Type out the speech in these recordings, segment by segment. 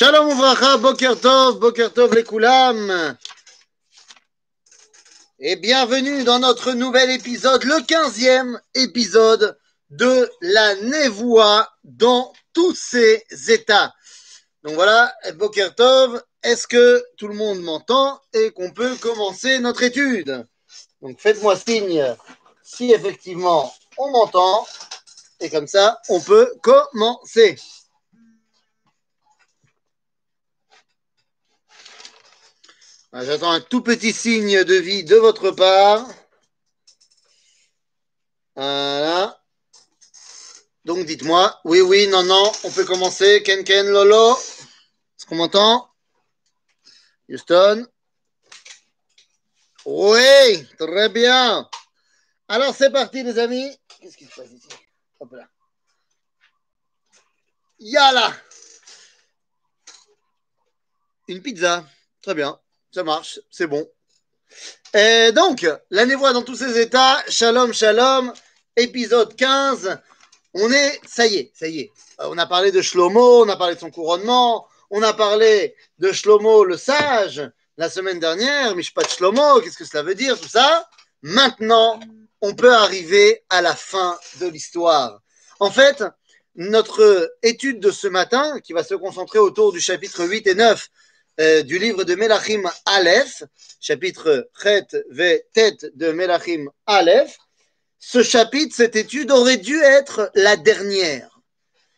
Shalom Uvracha, Boker Tov, Boker Tov les Koulam. Et bienvenue dans notre nouvel épisode, le 15e épisode de la Névoie dans tous ses états. Donc voilà, Boker Tov, est-ce que tout le monde m'entend et qu'on peut commencer notre étude? Donc faites-moi signe si effectivement on m'entend et comme ça on peut commencer. J'attends un tout petit signe de vie de votre part. Voilà. Donc dites-moi, oui, oui, non, non, on peut commencer. Ken, Ken, Lolo. Est-ce qu'on m'entend? Houston Oui, très bien. Alors c'est parti les amis. Qu'est-ce qui se passe ici? Hop là. Yala Une pizza. Très bien. Ça marche, c'est bon. Et donc, la névoie dans tous ses états, shalom, shalom, épisode 15. On est, ça y est, ça y est. On a parlé de Shlomo, on a parlé de son couronnement, on a parlé de Shlomo le sage la semaine dernière, Mishpat Shlomo, qu'est-ce que cela veut dire, tout ça? Maintenant, on peut arriver à la fin de l'histoire. En fait, notre étude de ce matin, qui va se concentrer autour du chapitre 8 et 9 euh, du livre de Melachim Aleph, chapitre Chet ve Tet de Melachim Aleph, ce chapitre, cette étude aurait dû être la dernière,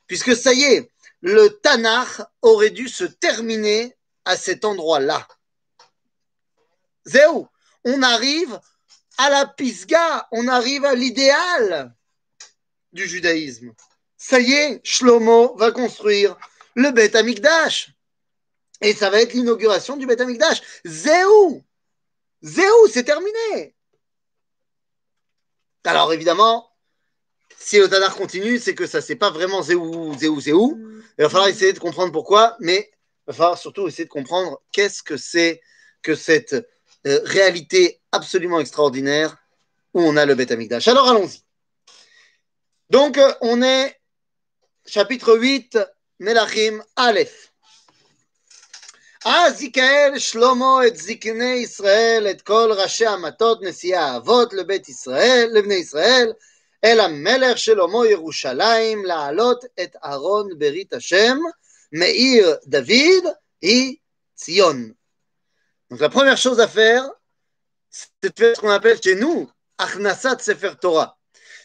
puisque ça y est, le Tanakh aurait dû se terminer à cet endroit-là. Zéou, on arrive à la pisga, on arrive à l'idéal du judaïsme. Ça y est, Shlomo va construire le Beth Amikdash. Et ça va être l'inauguration du Beth Amikdash. Zéou Zéou, c'est terminé Alors évidemment, si le Tanakh continue, c'est que ça c'est pas vraiment Zéou, Zéou, Zéou. Il va falloir essayer de comprendre pourquoi, mais il va falloir surtout essayer de comprendre qu'est-ce que c'est que cette euh, réalité absolument extraordinaire où on a le Beth Amikdash. Alors allons-y. Donc euh, on est chapitre 8, Melachim Aleph. אז יקהל שלמה את זקני ישראל, את כל ראשי המטות, נשיאי האבות לבית ישראל, לבני ישראל, אל המלך שלמה ירושלים, להעלות את ארון ברית השם, מעיר דוד, היא ציון. Donc la première chose à faire, c'est de faire ce qu'on appelle chez nous, Achnasat Sefer Torah.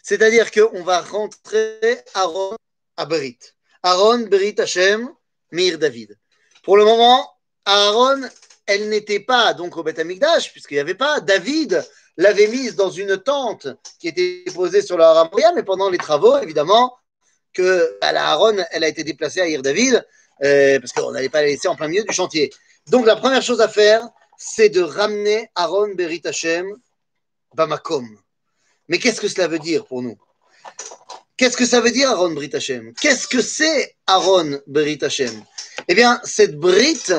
C'est-à-dire qu'on va rentrer Aaron à Brit. Aaron, Brit Hashem, Mir David. Pour le moment, Aaron, elle n'était pas donc au Beth Amikdash, puisqu'il n'y avait pas. David l'avait mise dans une tente qui était posée sur le Haram Moria, mais pendant les travaux, évidemment, que bah, la Aaron, elle a été déplacée à Ir David, euh, parce qu'on n'allait pas la laisser en plein milieu du chantier. Donc la première chose à faire, c'est de ramener Aaron Berit Hashem Bamakom. Mais qu'est-ce que cela veut dire pour nous? Qu'est-ce que ça veut dire Aaron Berit Hashem? Qu'est-ce que c'est Aaron Berit Hashem? Eh bien, cette Brit,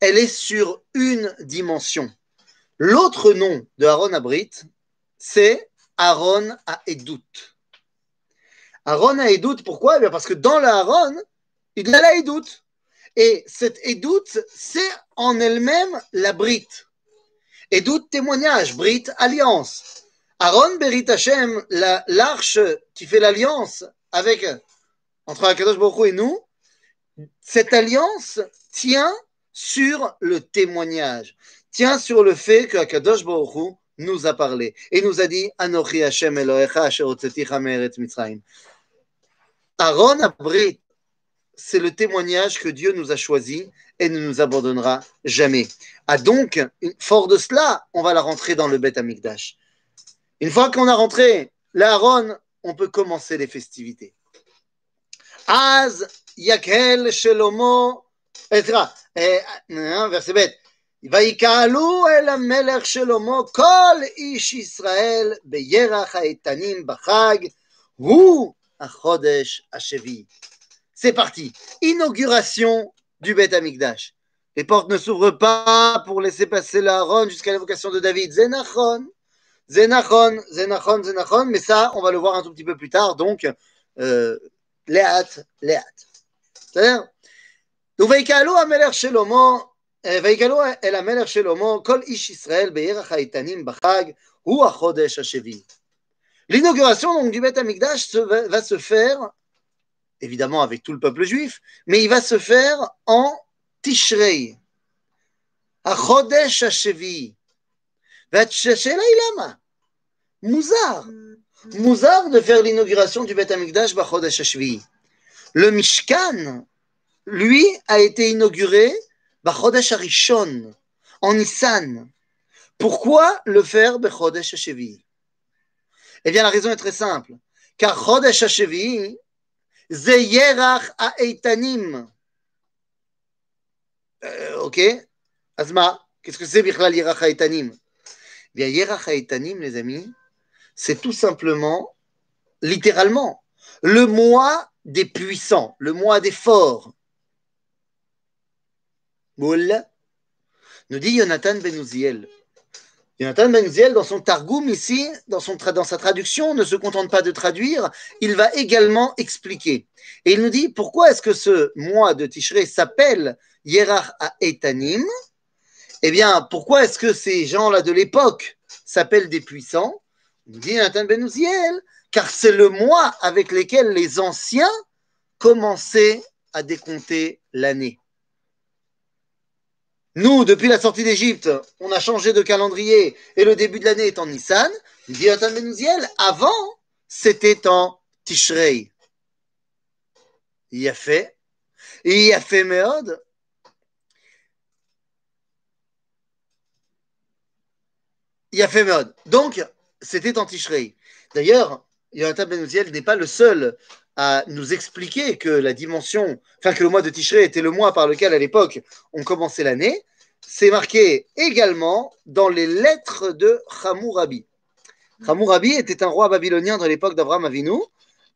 elle est sur une dimension. L'autre nom de Aaron à c'est Aaron à Edout. Aaron à Edout, pourquoi? Eh bien parce que dans le Aaron, il a la Edout. Et cette Edout, c'est en elle-même la Brit. Edout, témoignage, Brit, alliance. Aaron Berit Hashem, la- l'arche qui fait l'alliance avec entre Akadosh Baruch Hu et nous, cette alliance tient sur le témoignage, tient sur le fait que Akadosh Baruch nous a parlé et nous a dit Anochi Hashem Elohecha asher Mitzrayim. Aaron c'est le témoignage que Dieu nous a choisi et ne nous abandonnera jamais. Ah donc, fort de cela, on va la rentrer dans le Beth Amikdash. Une fois qu'on a rentré l'Aaron, on peut commencer les festivités. Az Yakel Shelomo, etc. Eh, hein, verset bête. ויקהלו אל המלך שלמה כל איש ישראל בירח האיתנים בחג, הוא החודש השביעי. C'est parti. Inauguration du Beth Amikdash. Les portes ne s'ouvrent pas pour laisser passer l'Aaron jusqu'à l'évocation de David. Zénachon, Zénachon, Zénachon, Zénachon. Mais ça, on va le voir un tout petit peu plus tard. Donc, euh, Léat, Léat. C'est-à-dire, Donc, ויקהלו המלך שלמה, ויקהלו אל המלך שלמה, כל איש ישראל בירח האיתנים בחג, הוא החודש השביעי. L'inauguration donc, du Beth Amikdash se, va, va se faire, évidemment avec tout le peuple juif, mais il va se faire en Tishrei. החודש השביעי. והשאלה היא למה? מוזר. מוזר de faire l'inauguration du Beth Amikdash בחודש השביעי. Le Mishkan, lui, a été inauguré Bachodesh Harishon, en Nissan. Pourquoi le faire Bechodesh Hashevi? Eh bien, la raison est très simple. Car Chodesh Hashevi, c'est Yerach Aeitanim. Euh, ok Asma, qu'est-ce que c'est Bichlal Yerach Aeitanim eh Bien, Yerach Aeitanim, les amis, c'est tout simplement, littéralement, le mois des puissants, le mois des forts. Nous dit Jonathan Ben Uziel. Jonathan Ben Uziel, dans son Targum ici, dans, sa traduction, ne se contente pas de traduire, il va également expliquer. Et il nous dit pourquoi est-ce que ce mois de Tishrei s'appelle Yerach Etanim Eh bien, pourquoi est-ce que ces gens-là de l'époque s'appellent des puissants? Nous dit Jonathan Ben Uziel, car c'est le mois avec lequel les anciens commençaient à décompter l'année. Nous, depuis la sortie d'Égypte, on a changé de calendrier et le début de l'année est en Nissan. Il dit Jonathan Ben Uziel, avant, c'était en Tishrei. Il a fait. Il a fait Méod. Il a fait Méod. Donc, c'était en Tishrei. D'ailleurs, Jonathan Ben Uziel n'est pas le seul à nous expliquer que la dimension, enfin que le mois de Tishrei était le mois par lequel à l'époque on commençait l'année. C'est marqué également dans les lettres de Hammurabi. Hammurabi était un roi babylonien de l'époque d'Abraham Avinu,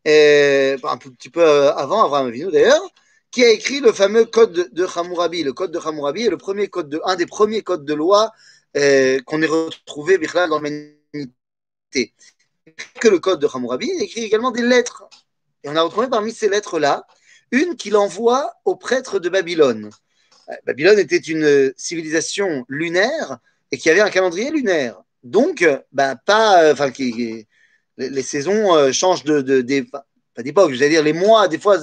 et, un petit peu avant Abraham Avinu d'ailleurs, qui a écrit le fameux code de, Hammurabi. Le code de Hammurabi est le premier code de, un des premiers codes de loi euh, qu'on ait retrouvé dans l'humanité. Que le code de Hammurabi, écrit également des lettres. Et on a retrouvé parmi ces lettres-là une qu'il envoie aux prêtres de Babylone. Babylone était une civilisation lunaire et qui avait un calendrier lunaire. Donc, ben, pas, enfin, qui, les, saisons euh, changent de, pas d'époque, je veux dire les mois, des fois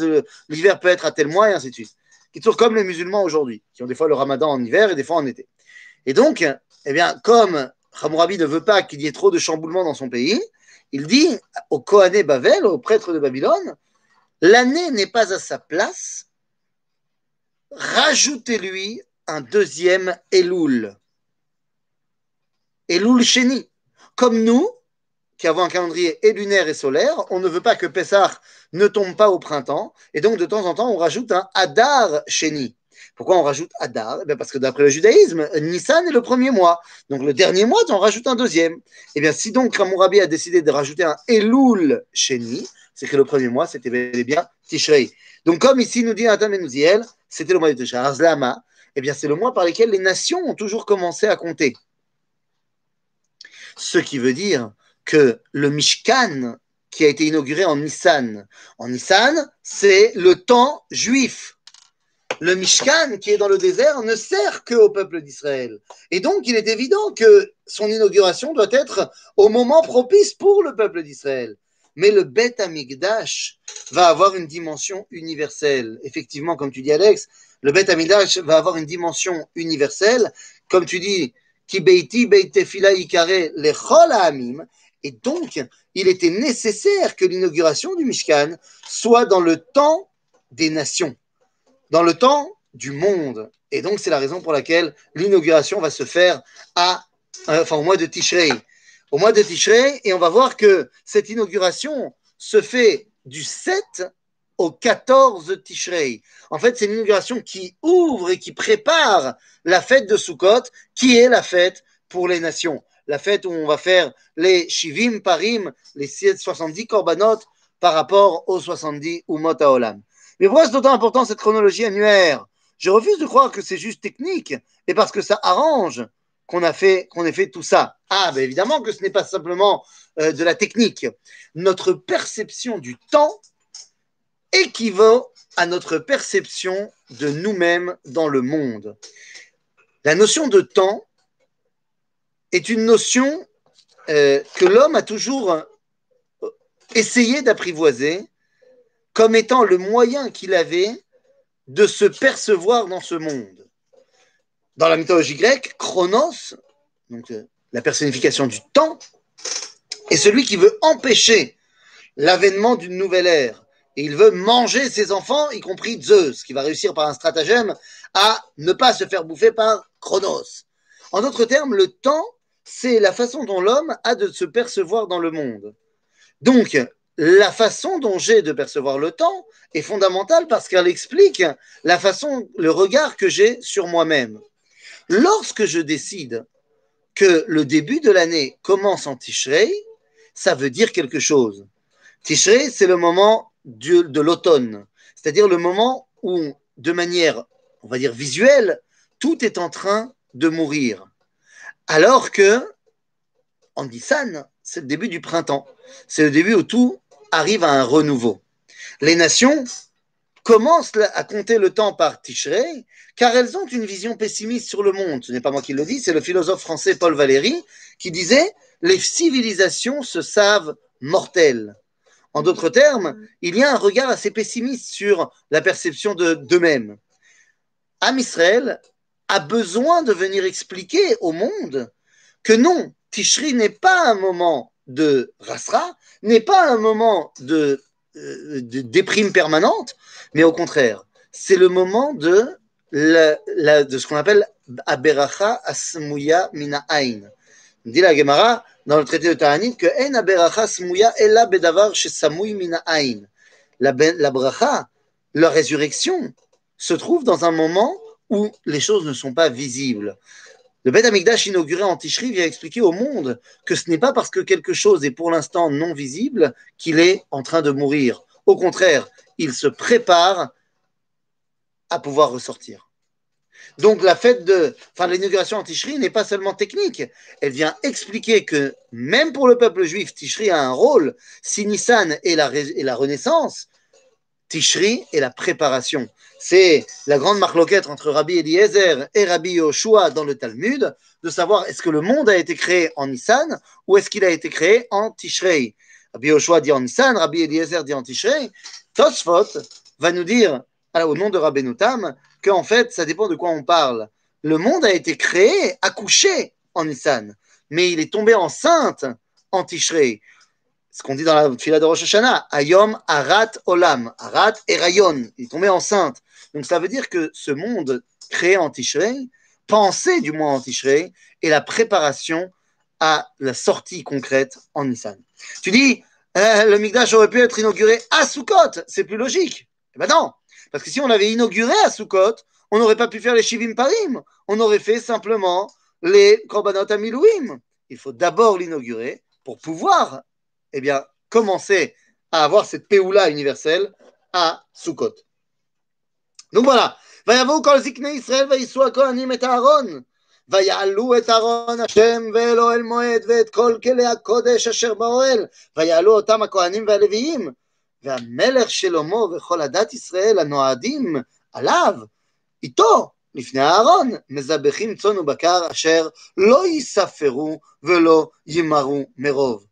l'hiver peut être à tel mois et ainsi de suite. Qui toujours comme les musulmans aujourd'hui, qui ont des fois le ramadan en hiver et des fois en été. Et donc, eh bien, comme Hammurabi ne veut pas qu'il y ait trop de chamboulements dans son pays, il dit au Kohané Bavel, au prêtre de Babylone, l'année n'est pas à sa place, rajoutez-lui un deuxième Elul. Elul Sheni. Comme nous, qui avons un calendrier et lunaire et solaire, on ne veut pas que Pessah ne tombe pas au printemps, et donc de temps en temps, on rajoute un Hadar Sheni. Pourquoi on rajoute Hadar eh Parce que d'après le judaïsme, Nissan est le premier mois. Donc le dernier mois, on rajoute un deuxième. Eh bien, si donc Hammurabi a décidé de rajouter un Elul Sheni, c'est que le premier mois, c'était bel bien Tishrei. Donc comme ici nous dit Nathan Menouziel, c'était le mois de Tishrei. Arzlama, eh bien c'est le mois par lequel les nations ont toujours commencé à compter. Ce qui veut dire que le Mishkan qui a été inauguré en Nissan, en Nissan, c'est le temps juif. Le Mishkan qui est dans le désert ne sert que au peuple d'Israël. Et donc, il est évident que son inauguration doit être au moment propice pour le peuple d'Israël. Mais le Bet Amigdash va avoir une dimension universelle. Effectivement, comme tu dis, Alex, le Bet Amigdash va avoir une dimension universelle. Comme tu dis, Ki beiti beitefila ikare lechol ha'amim. Et donc, il était nécessaire que l'inauguration du Mishkan soit dans le temps des nations, dans le temps du monde. Et donc, c'est la raison pour laquelle l'inauguration va se faire à, enfin, au mois de Tishrei. Au mois de Tishrei, et on va voir que cette inauguration se fait du 7 au 14 Tishrei. En fait, c'est une inauguration qui ouvre et qui prépare la fête de Sukkot, qui est la fête pour les nations la fête où on va faire les Shivim Parim, les 70 Korbanot par rapport aux 70 Umot Haolam. Mais pourquoi c'est d'autant important cette chronologie annuaire? Je refuse de croire que c'est juste technique et parce que ça arrange qu'on ait fait tout ça. Ah, ben évidemment que ce n'est pas simplement euh, de la technique. Notre perception du temps équivaut à notre perception de nous-mêmes dans le monde. La notion de temps est une notion euh, que l'homme a toujours euh, essayé d'apprivoiser comme étant le moyen qu'il avait de se percevoir dans ce monde. Dans la mythologie grecque, Chronos, donc euh, la personnification du temps, est celui qui veut empêcher l'avènement d'une nouvelle ère. Il veut manger ses enfants, y compris Zeus, qui va réussir par un stratagème à ne pas se faire bouffer par Chronos. En d'autres termes, le temps, c'est la façon dont l'homme a de se percevoir dans le monde. Donc, la façon dont j'ai de percevoir le temps est fondamentale parce qu'elle explique la façon, le regard que j'ai sur moi-même. Lorsque je décide que le début de l'année commence en Tishrei, ça veut dire quelque chose. Tishrei, c'est le moment de, l'automne, c'est-à-dire le moment où, de manière, on va dire, visuelle, tout est en train de mourir. Alors que, en Nissan, c'est le début du printemps. C'est le début où tout arrive à un renouveau. Les nations commencent à compter le temps par Tishrei, car elles ont une vision pessimiste sur le monde. Ce n'est pas moi qui le dis, c'est le philosophe français Paul Valéry qui disait les civilisations se savent mortelles. En d'autres termes, il y a un regard assez pessimiste sur la perception de d'eux-mêmes. Am Israël a besoin de venir expliquer au monde que non, Tishri n'est pas un moment de rasra, n'est pas un moment de, euh, de déprime permanente, mais au contraire, c'est le moment de, de ce qu'on appelle Aberacha Asmuya Mina Ain. Dit la Gemara dans le traité de Ta'anit que En Aberacha Asmuya Ella Bedavar Shesamui Mina Ain. La, la bracha, la résurrection, se trouve dans un moment où les choses ne sont pas visibles. Le Beth inauguré en Tishri vient expliquer au monde que ce n'est pas parce que quelque chose est pour l'instant non visible qu'il est en train de mourir. Au contraire, il se prépare à pouvoir ressortir. Donc la fête de, enfin l'inauguration en Tishri n'est pas seulement technique, elle vient expliquer que même pour le peuple juif, Tishri a un rôle. Si Nissan est est la renaissance, Tishri est la préparation. C'est la grande marloquette entre Rabbi Eliezer et Rabbi Yoshua dans le Talmud, de savoir est-ce que le monde a été créé en Nissan ou est-ce qu'il a été créé en Tishrei. Rabbi Yoshua dit en Nissan, Rabbi Eliezer dit en Tishrei. Tosfot va nous dire, au nom de Rabbi Nutam, qu'en fait, ça dépend de quoi on parle. Le monde a été créé, accouché en Nissan, mais il est tombé enceinte en Tishrei ce qu'on dit dans la fila de Rosh Hashanah, Ayom Arat Olam, Arat Erayon, il est tombé enceinte. Donc ça veut dire que ce monde créé en Tishrei, pensé du moins en Tishrei, est la préparation à la sortie concrète en Nissan. Tu dis, euh, le Migdash aurait pu être inauguré à Sukkot, c'est plus logique. Eh ben non, parce que si on avait inauguré à Sukkot, on n'aurait pas pu faire les Shivim Parim, on aurait fait simplement les Korbanot Amilouim. Il faut d'abord l'inaugurer pour pouvoir eh bien, commencer à avoir cette péoula universelle à Sukkot. Donc voilà. ויבואו כל זקני ישראל ויישאו הכהנים את הארון ויעלו את ארון השם ואל אוהל מועד ואת כל כלי הקודש אשר באוהל ויעלו אותם הכהנים והלוויים והמלך שלמה וכל עדת ישראל הנועדים עליו איתו לפני הארון מזבחים צאן ובקר אשר לא ייספרו ולא ימרו מרוב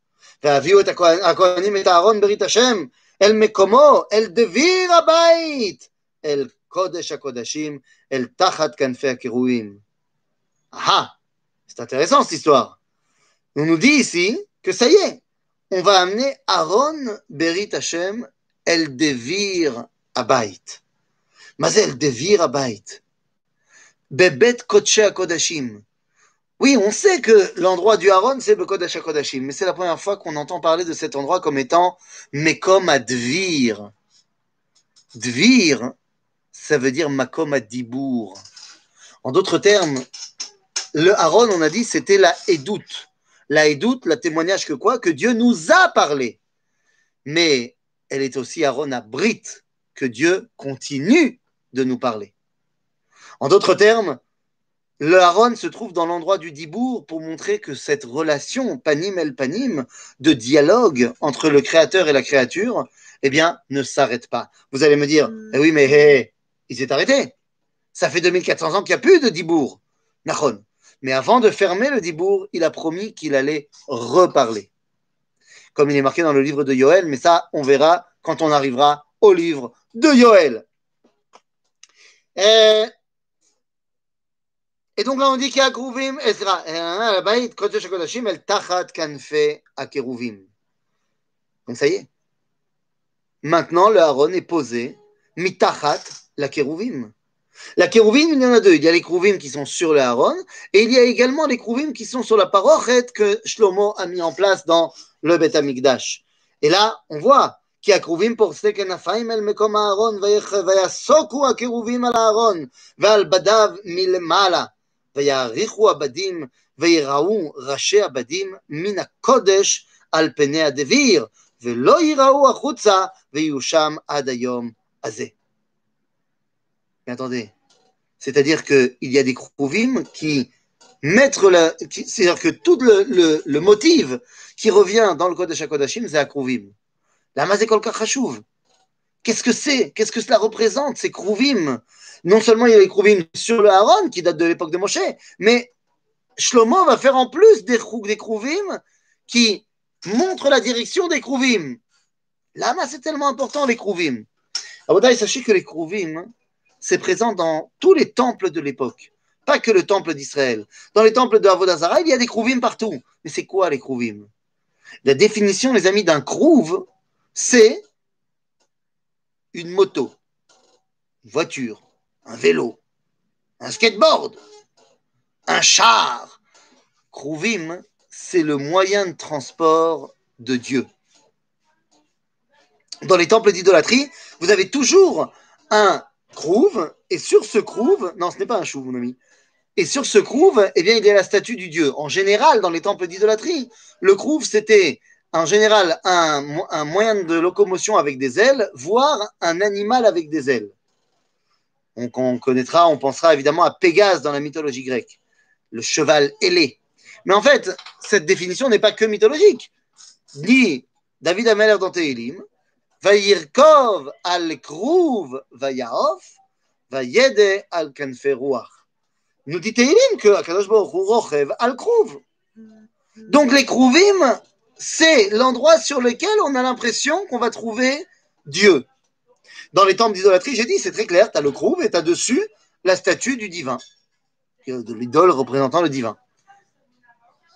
והביאו את הכהנים את אהרון ברית השם אל מקומו, אל דביר הבית, אל קודש הקודשים, אל תחת כנפי הקירויים. Ah, c'est intéressant cette histoire. On nous dit ici que ça y est, on va amener Aaron Berit Hashem El Devir Abayit. מה זה El Devir Abayit? בבית קודשי הקודשים. Oui, on sait que l'endroit du Haron, c'est Bekodesh HaKodashim, mais c'est la première fois qu'on entend parler de cet endroit comme étant Mekom Advir. Dvir, ça veut dire Makom Adibour. En d'autres termes, le Haron, on a dit, c'était la Edout. La Edout, la témoignage que quoi? Que Dieu nous a parlé. Mais elle est aussi Aaron à Brit, que Dieu continue de nous parler. En d'autres termes, le Aaron se trouve dans l'endroit du Dibour pour montrer que cette relation panim el panim de dialogue entre le créateur et la créature, eh bien, ne s'arrête pas. Vous allez me dire, eh oui, mais hé, il s'est arrêté. Ça fait 2400 ans qu'il n'y a plus de Dibour. Nahon. Mais avant de fermer le Dibour, il a promis qu'il allait reparler. Comme il est marqué dans le livre de Yoël, mais ça, on verra quand on arrivera au livre de Yoël. Et, et donc là, on dit qu'il y a Krouvim, et la baït, Kodesh HaKodashim, el tachat kanfe akeruvim. Donc ça y est. Maintenant, le Aaron est posé, mitachat la keruvim. La kérouvim, il y en a deux. Il y a les kérouvim qui sont sur le Aaron et il y a également les kérouvim qui sont sur la parochet que Shlomo a mis en place dans le Bet Amikdash. Et là, on voit kérouvim pour Stekenafaim el mekom Aaron vayasoku a kérouvim al Aaron ve'al badav milmala ויעריכו הבדים ויראו ראשי הבדים מן הקודש על פני הדביר ולא ייראו החוצה ויהיו שם עד היום הזה. C'est-à-dire qu'il y a des krouvim qui mettent la. C'est-à-dire que tout le, le, le, motif qui revient dans le code de Shakodashim, c'est à krouvim. La mazekol kachashuv. Qu'est-ce que c'est? Qu'est-ce que cela représente, ces krouvim? Non seulement il y a les krouvim sur le Haron, qui date de l'époque de Moshe, mais Shlomo va faire en plus des, krouvim qui montrent la direction des krouvim. Lama, c'est tellement important, les krouvim. Alors, sachez que les krouvim, c'est présent dans tous les temples de l'époque, pas que le temple d'Israël. Dans les temples de Avodazara, il y a des krouvim partout. Mais c'est quoi les krouvim? La définition, les amis, d'un krouv, c'est une moto, une voiture, un vélo, un skateboard, un char. Krouvim, c'est le moyen de transport de Dieu. Dans les temples d'idolâtrie, vous avez toujours un crouve, et sur ce crouve, non, ce n'est pas un chou, mon ami, et sur ce crouve, eh bien, il y a la statue du dieu. En général, dans les temples d'idolâtrie, le crouve, c'était en général un, moyen de locomotion avec des ailes, voire un animal avec des ailes. Donc, on connaîtra, on pensera évidemment à Pégase dans la mythologie grecque, le cheval ailé. Mais en fait, cette définition n'est pas que mythologique. Dit David Ameller dans Tehilim, Vayirkov al krouv vayaof, vayede al kanfe Nous dit Teilim que Akadosh Baruch Hu al krouv. Donc les krouvim, c'est l'endroit sur lequel on a l'impression qu'on va trouver Dieu. Dans les temples d'idolâtrie, j'ai dit, c'est très clair, tu as le krouv et tu as dessus la statue du divin, de l'idole représentant le divin.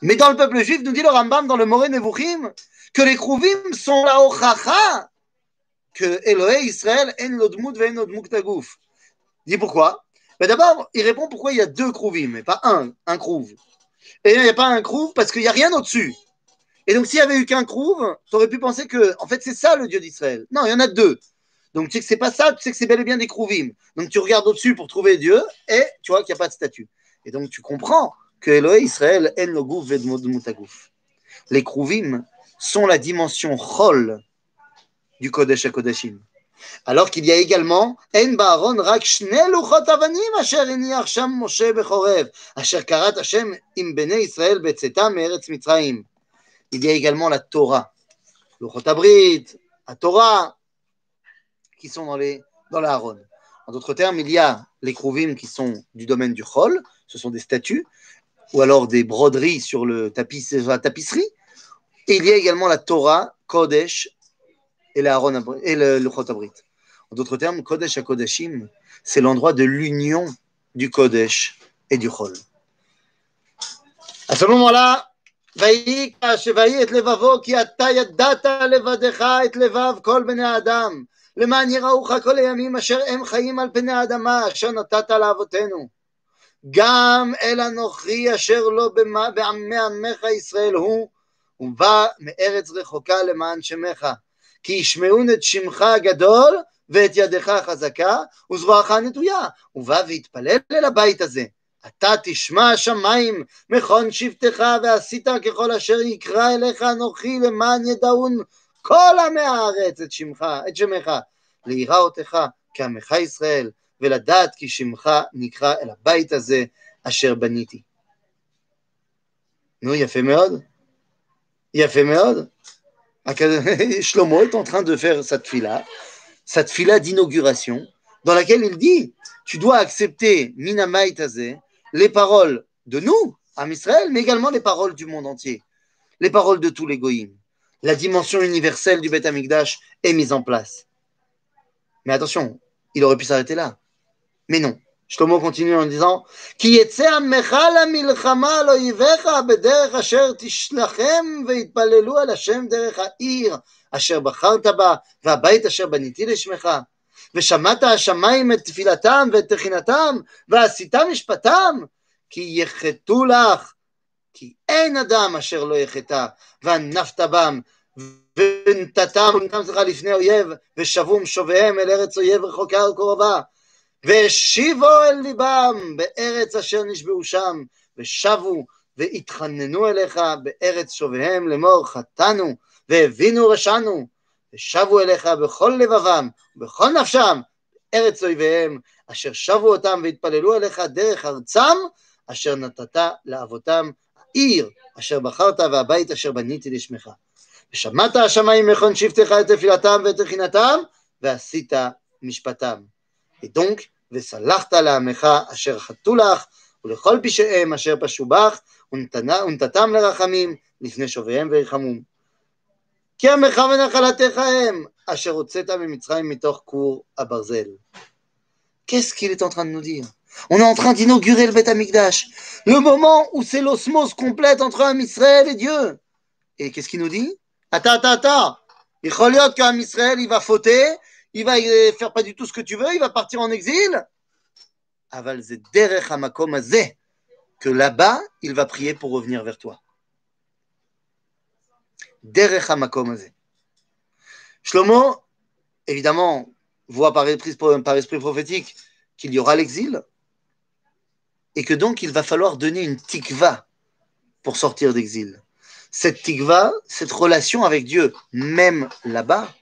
Mais dans le peuple juif, nous dit le Rambam dans le Moré Nevuchim, que les krouvim sont la ochacha que Elohé Israël en l'odmout ve'en l'odmout tagouf. Dis pourquoi? Ben D'abord, il répond pourquoi il y a deux krouvim, mais pas un, un krouv. Et il n'y a pas un krouv parce qu'il n'y a rien au-dessus. Et donc, s'il n'y avait eu qu'un krouv, tu aurais pu penser que, en fait, c'est ça le Dieu d'Israël. Non, il y en a deux. Donc, tu sais que c'est pas ça, tu sais que c'est bel et bien des krouvim. Donc, tu regardes au-dessus pour trouver Dieu et tu vois qu'il n'y a pas de statue. Et donc, tu comprends que Elohé Israël en l'ogouf ve'en tagouf. Les krouvim sont la dimension chol du Kodesh HaKodeshim. Alors qu'il y a également En Baron Rak Luchot Avanim Asher Moshe Bechorev Asher Karat Hashem Im Bene Israël Mitzrayim. Il y a également la Torah, Luchot Abrit, la Torah, qui sont dans, la Haron. En d'autres termes, il y a les Kruvim qui sont du domaine du Chol, ce sont des statues, ou alors des broderies sur le tapis, la tapisserie. Et il y a également la Torah, Kodesh, et, Aaron, et le, le Chotabrit. En d'autres termes, Kodesh à Kodeshim, c'est l'endroit de l'union du Kodesh et du Chol. À ce moment-là, ויקרא שויהי את לבבו כי אתה ידעת לבדך את לבב כל בני האדם למען יראוך כל הימים אשר הם חיים על פני האדמה אשר נתת לאבותינו גם אל אנוכי אשר לא בעמי עמך ישראל הוא ובא מארץ רחוקה למען שמך כי ישמעון את שמך הגדול ואת ידך החזקה וזרועך הנטויה. הוא בא והתפלל אל הבית הזה. אתה תשמע השמיים מכון שבטך ועשית ככל אשר יקרא אליך אנוכי למען ידעון כל עמי הארץ את שמך, את שמך, ליראותך כעמך ישראל ולדעת כי שמך נקרא אל הבית הזה a fait méode. Il a fait méode. Shlomo est en train de faire cette fila, cette fila d'inauguration, dans laquelle il dit les paroles de nous, à Israël, mais également les paroles du monde entier, les paroles de tous les goïms. La dimension universelle du Beth Amikdash est mise en place. Mais attention, il aurait pu s'arrêter là. Mais non. Shlomo continue en disant Ki ושמעת השמיים את תפילתם ואת תחינתם ועשית משפטם כי יחטאו לך כי אין אדם אשר לא יחטא וענפת בם ונתתם סליחה לפני אויב ושבו משוביהם אל ארץ אויב רחוקה וקרובה והשיבו אל ליבם בארץ אשר נשבעו שם ושבו והתחננו אליך בארץ שוביהם לאמור חטאנו והבינו רשענו ושבו אליך בכל לבבם ובכל נפשם ארץ אויביהם אשר שבו אותם והתפללו אליך דרך ארצם אשר נתת לאבותם העיר אשר בחרת והבית אשר בניתי לשמך ושמעת השמיים מכון שבטך את תפילתם ואת תחינתם ועשית משפטם. ודונק וסלחת לעמך אשר חטאו לך ולכל פשעיהם אשר פשעו בך ונתתם לרחמים לפני שוביהם וירחמום. כי עמך ונחלתך הם אשר הוצאת ממצרים מתוך כור הברזל. Qu'est-ce qu'il est en train de nous dire On est en train d'inaugurer le Beth Amikdash, le moment où c'est l'osmose complète entre un Israël et Dieu. Et qu'est-ce qu'il nous dit Attends, attends, attends. Il qu'un Israël, il va fauter, il va faire pas du tout ce que tu veux, il va partir en exil. Aval derech hamakom que là-bas, il va prier pour revenir vers toi. Derech hamakom Shlomo, évidemment, voit par esprit, prophétique qu'il y aura l'exil et que donc il va falloir donner une tikva pour sortir d'exil. Cette tikva, cette relation avec Dieu, même là-bas,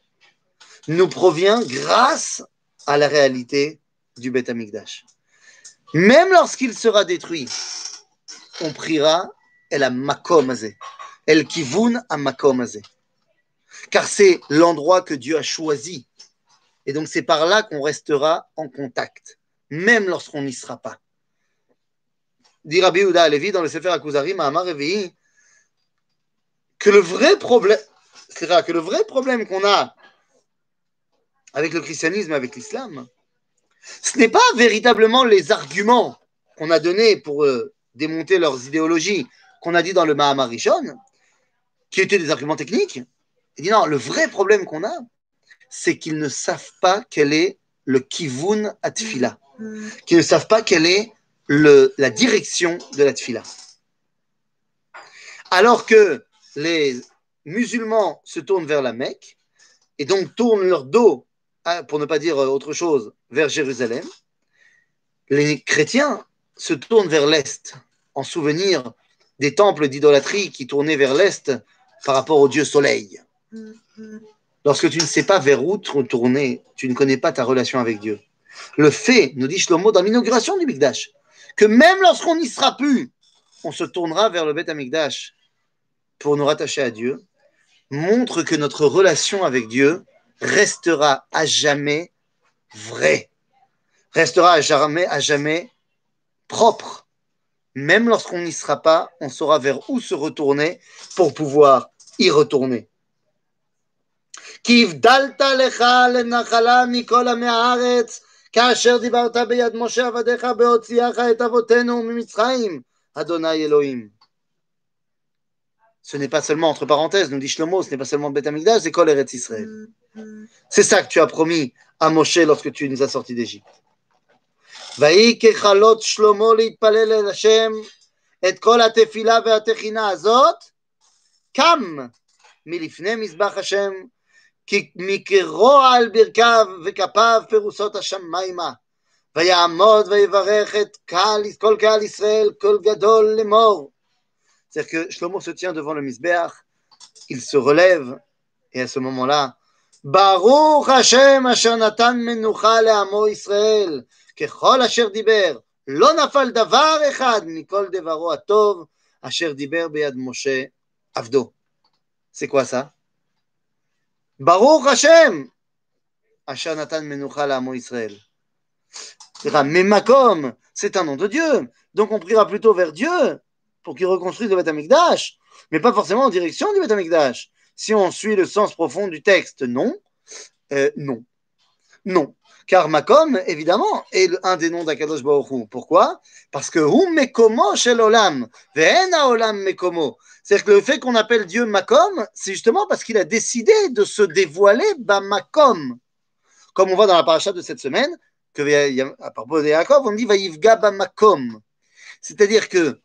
nous provient grâce à la réalité du Beth Amikdash. Même lorsqu'il sera détruit, on priera El Makom El Kivun Car c'est l'endroit que Dieu a choisi. Et donc c'est par là qu'on restera en contact, même lorsqu'on n'y sera pas. Dit Rabbi Uda Alevi dans le Sefer Akuzari, Mahamar Revi'i, que le vrai problème, que le vrai problème qu'on a avec le christianisme, avec l'islam, ce n'est pas véritablement les arguments qu'on a donnés pour euh, démonter leurs idéologies, qu'on a dit dans le Mahamar Rishon, qui étaient des arguments techniques. Il dit non, le vrai problème qu'on a, c'est qu'ils ne savent pas quel est le kivun atfila, qu'ils ne savent pas quelle est la direction de la tfila. Alors que les musulmans se tournent vers la Mecque et donc tournent leur dos, pour ne pas dire autre chose, vers Jérusalem. Les chrétiens se tournent vers l'Est en souvenir des temples d'idolâtrie qui tournaient vers l'Est par rapport au dieu soleil. Lorsque tu ne sais pas vers où tourner, tu ne connais pas ta relation avec Dieu. Le fait, nous dit Shlomo dans l'inauguration du Mikdash, que même lorsqu'on n'y sera plus, on se tournera vers le Beth Amikdash pour nous rattacher à Dieu montre que notre relation avec Dieu restera à jamais vraie, restera à jamais, à jamais propre. Même lorsqu'on n'y sera pas, on saura vers où se retourner pour pouvoir y retourner. ce n'est pas seulement, entre parenthèses, nous dit Shlomo, ce n'est pas seulement Beth Amikdash, c'est Kol Eretz Israël. C'est ça que tu as promis à Moshe lorsque tu nous as sortis d'Égypte. ויהי ככלות שלמה להתפלל אל השם את כל התפילה והתחינה הזאת קם מלפני מזבח השם מקרוע על ברכיו וכפיו פירוסות השמיימה ויעמוד ויברך את קהל, כל קהל ישראל כל גדול לאמור se tient devant le Misbeach, il à ce moment-là, Baruch Hashem asher natan menucha le'amo Israël, kechol asher diber, לא נפל דבר אחד מכל דברו הטוב אשר דיבר ביד משה Avdo. C'est quoi ça? Baruch Hashem Ashanatan Menuchal Amo Israël. Memakom, c'est un nom de Dieu. Donc on priera plutôt vers Dieu pour qu'il reconstruise le Amikdash, mais pas forcément en direction du Amikdash. Si on suit le sens profond du texte, non. Euh, non. Non. Car Makom, évidemment, est un des noms d'Akadosh Baruch Hu. Pourquoi? Parce que Hu Mekomo shel Olam, Ve'ena Olam Mekomo. C'est-à-dire que le fait qu'on appelle Dieu Makom, c'est justement parce qu'il a décidé de se dévoiler Makom. Comme on voit dans la paracha de cette semaine, à propos de Yaakov, on dit Vaïvga Makom. C'est-à-dire que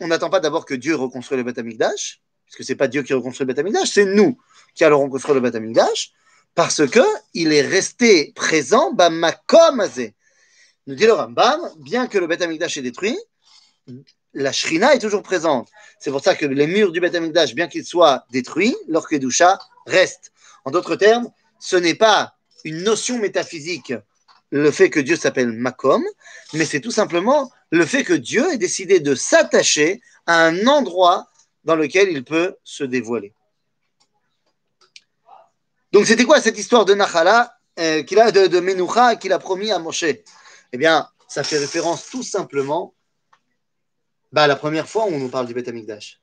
on n'attend pas d'abord que Dieu reconstruise le Beth Amikdash, puisque c'est pas Dieu qui reconstruit le Beth Amikdash, c'est nous qui allons reconstruire le Beth Amikdash parce que il est resté présent, Bamakom. Nous dit le Rambam, bien que le Beth Amikdash est détruit, la Shrina est toujours présente. C'est pour ça que les murs du Beth Amikdash, bien qu'ils soient détruits, leur Kedusha reste. En d'autres termes, ce n'est pas une notion métaphysique, le fait que Dieu s'appelle Makom, mais c'est tout simplement le fait que Dieu ait décidé de s'attacher à un endroit dans lequel il peut se dévoiler. Donc c'était quoi cette histoire de Nachala, euh, qu'il a, de, de Menucha qu'il a promis à Moshe? Eh bien, ça fait référence tout simplement bah, la première fois où on nous parle du Beth Amikdash.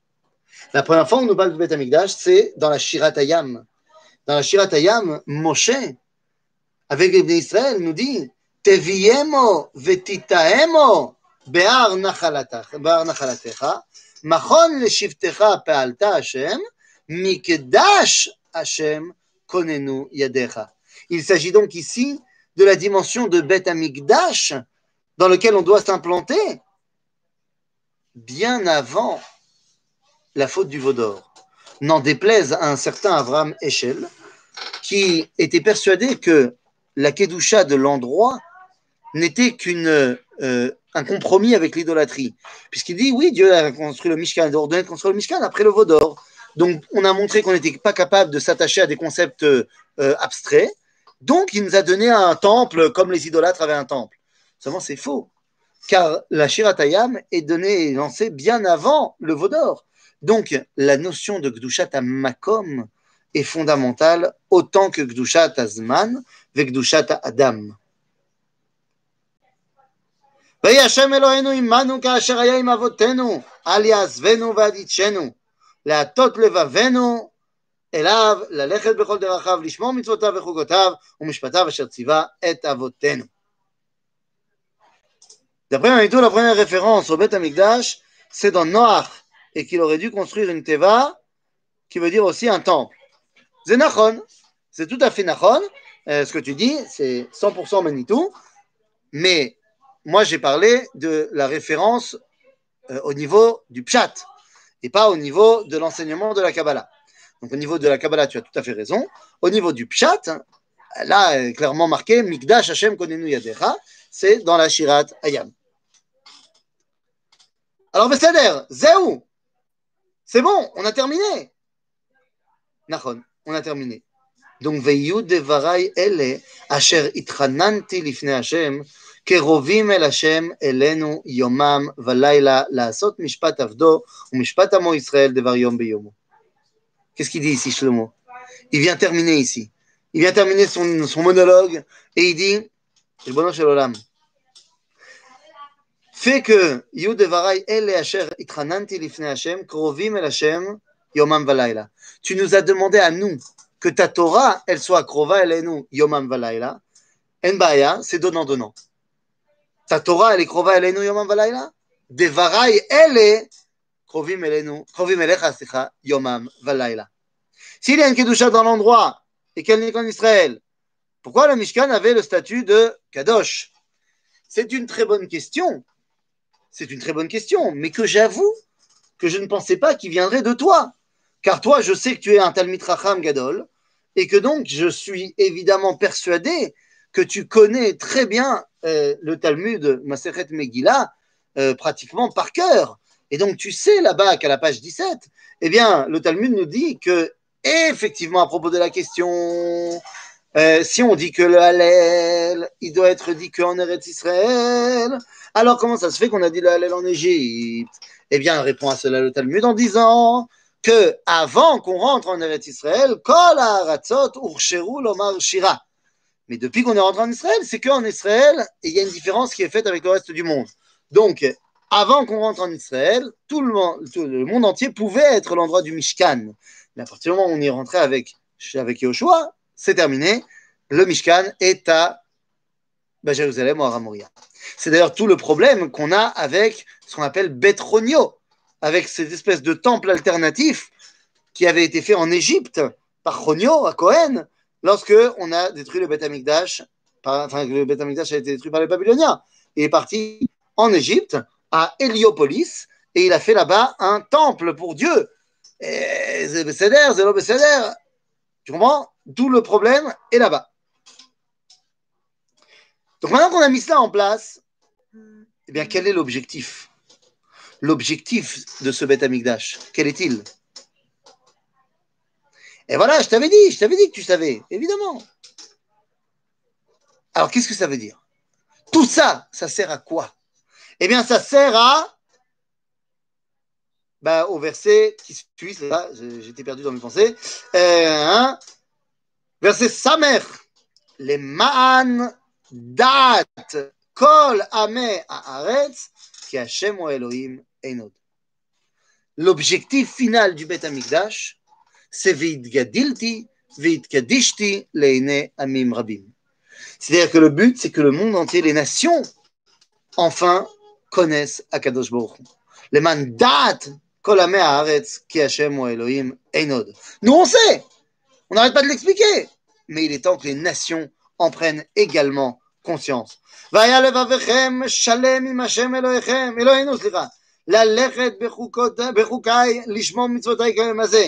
La première fois où on nous parle du Beth Amikdash, c'est dans la Shiratayam. Dans la Shiratayam, Moshe, avec les Israël, nous dit Teviemo vetitaemo be'ar nachalatecha, machon leshivtecha pe'alta Hashem, mikdash Hashem il s'agit donc ici de la dimension de Beth Amikdash dans lequel on doit s'implanter bien avant la faute du Vaudor. N'en déplaise à un certain Avram Echel qui était persuadé que la Kedusha de l'endroit n'était qu'un euh, compromis avec l'idolâtrie. Puisqu'il dit, oui, Dieu a construit le Mishkan, a ordonné de construire le Mishkan après le Vaudor. Donc, on a montré qu'on n'était pas capable de s'attacher à des concepts euh, abstraits. Donc, il nous a donné un temple comme les idolâtres avaient un temple. Seulement, c'est faux. Car la Shiratayam est donnée et lancée bien avant le Vaudor. Donc, la notion de Gdushat Makom est fondamentale autant que Gdushat Azman ve Gdushat Adam. להטות לבבנו אליו, ללכת בכל דרכיו, לשמור מצוותיו וחוקותיו ומשפטיו אשר ציווה את אבותינו. D'après Manitou, la première référence au Beth Amikdash, c'est dans Noach, et qu'il aurait dû construire une teva, qui veut dire aussi un temple. C'est Nachon, c'est tout à fait Nachon, euh, ce que tu dis, c'est 100% Manitou, mais moi j'ai parlé de la référence euh, au niveau du Pshat, et pas au niveau de l'enseignement de la Kabbalah. Donc au niveau de la Kabbalah, tu as tout à fait raison. Au niveau du Pshat, là, clairement marqué, Mikdash Hashem Konenu Yadecha, c'est dans la Shirat Ayam. Alors, Besséder, Zéou, c'est bon, on a terminé. Nachon, on a terminé. Donc, Veyu devarai ele, asher itchananti lifne Hashem, קרובים אל השם אלינו יומם ולילה לעשות משפט עבדו ומשפט עמו ישראל דבר יום ביומו. Qu'est-ce qu'il dit ici, Shlomo Il vient terminer ici. Il vient terminer son, son monologue et il dit, le bonheur chez l'Olam, fait que Yud Varai El Asher Itrananti Lifne Hashem, Krovim El Hashem, Yomam Valayla. Tu nous as demandé à nous que ta Torah, elle soit Krova Elenu, Yomam Valayla. En Baya, c'est donnant-donnant. Ta Torah, elle est krova elenu yomam valayla. Devarai, est krovim elenu, krovim elecha, yomam valayla. S'il y a une kedusha dans l'endroit et qu'elle n'est qu'en Israël, pourquoi le Mishkan avait le statut de kadosh? C'est une très bonne question. C'est une très bonne question, mais que j'avoue que je ne pensais pas qu'il viendrait de toi. Car toi, je sais que tu es un Talmid Racham Gadol, et que donc je suis évidemment persuadé que tu connais très bien euh, le Talmud Maseret Megillah euh, pratiquement par cœur. Et donc tu sais là-bas qu'à la page 17, eh bien, le Talmud nous dit que effectivement à propos de la question Euh, si on dit que le Hallel, il doit être dit qu'en Eretz Israël, alors comment ça se fait qu'on a dit le Hallel en Égypte? Eh bien, répond à cela le Talmud en disant que avant qu'on rentre en Eretz Israël, Ursheru Lomar. Mais depuis qu'on est rentré en Israël, c'est qu'en Israël, il y a une différence qui est faite avec le reste du monde. Donc, avant qu'on rentre en Israël, tout le, monde, le monde entier pouvait être l'endroit du Mishkan. Mais à partir du moment où on y rentrait avec, avec Yoshua, c'est terminé. Le Mishkan est à bah, Jérusalem ou à Ramoria. C'est d'ailleurs tout le problème qu'on a avec ce qu'on appelle Betronio, avec ces espèces de temples alternatifs qui avaient été faits en Égypte par Chonio à Cohen, lorsque on a détruit le Beth Amikdash, enfin le Beth Amikdash a été détruit par les Babyloniens. Il est parti en Égypte, à Héliopolis, et il a fait là-bas un temple pour Dieu. Et c'est Tu comprends? D'où le problème est là-bas. Donc maintenant qu'on a mis cela en place, eh bien, quel est l'objectif? L'objectif de ce Beth Amikdash, quel est-il? Et voilà, je t'avais dit, je t'avais dit que tu savais, évidemment. Alors, qu'est-ce que ça veut dire? Tout ça, ça sert à quoi? Eh bien, ça sert à bah, au verset qui suit, là, j'étais perdu dans mes pensées. Euh, hein, verset Samer, les Ma'an Dat Kol Ame Haaretz, qui Hashem Elohim Enod. L'objectif final du Beth Amikdash, c'est Vidgadilti, Vidkadishti, Leine Amim Rabim. C'est-à-dire que le but, c'est que le monde entier, les nations, enfin, connaissent Akadosh Baruch Les mandats Kol Ame Haaretz, qui Hashem ou Elohim Enod. Nous, on sait, on n'arrête pas de l'expliquer, mais il est temps que les nations en prennent également conscience. והיה לבביכם שלם עם השם אלוהיכם, אלוהינו סליחה, ללכת בחוקיי, לשמור מצוותיי כיום הזה.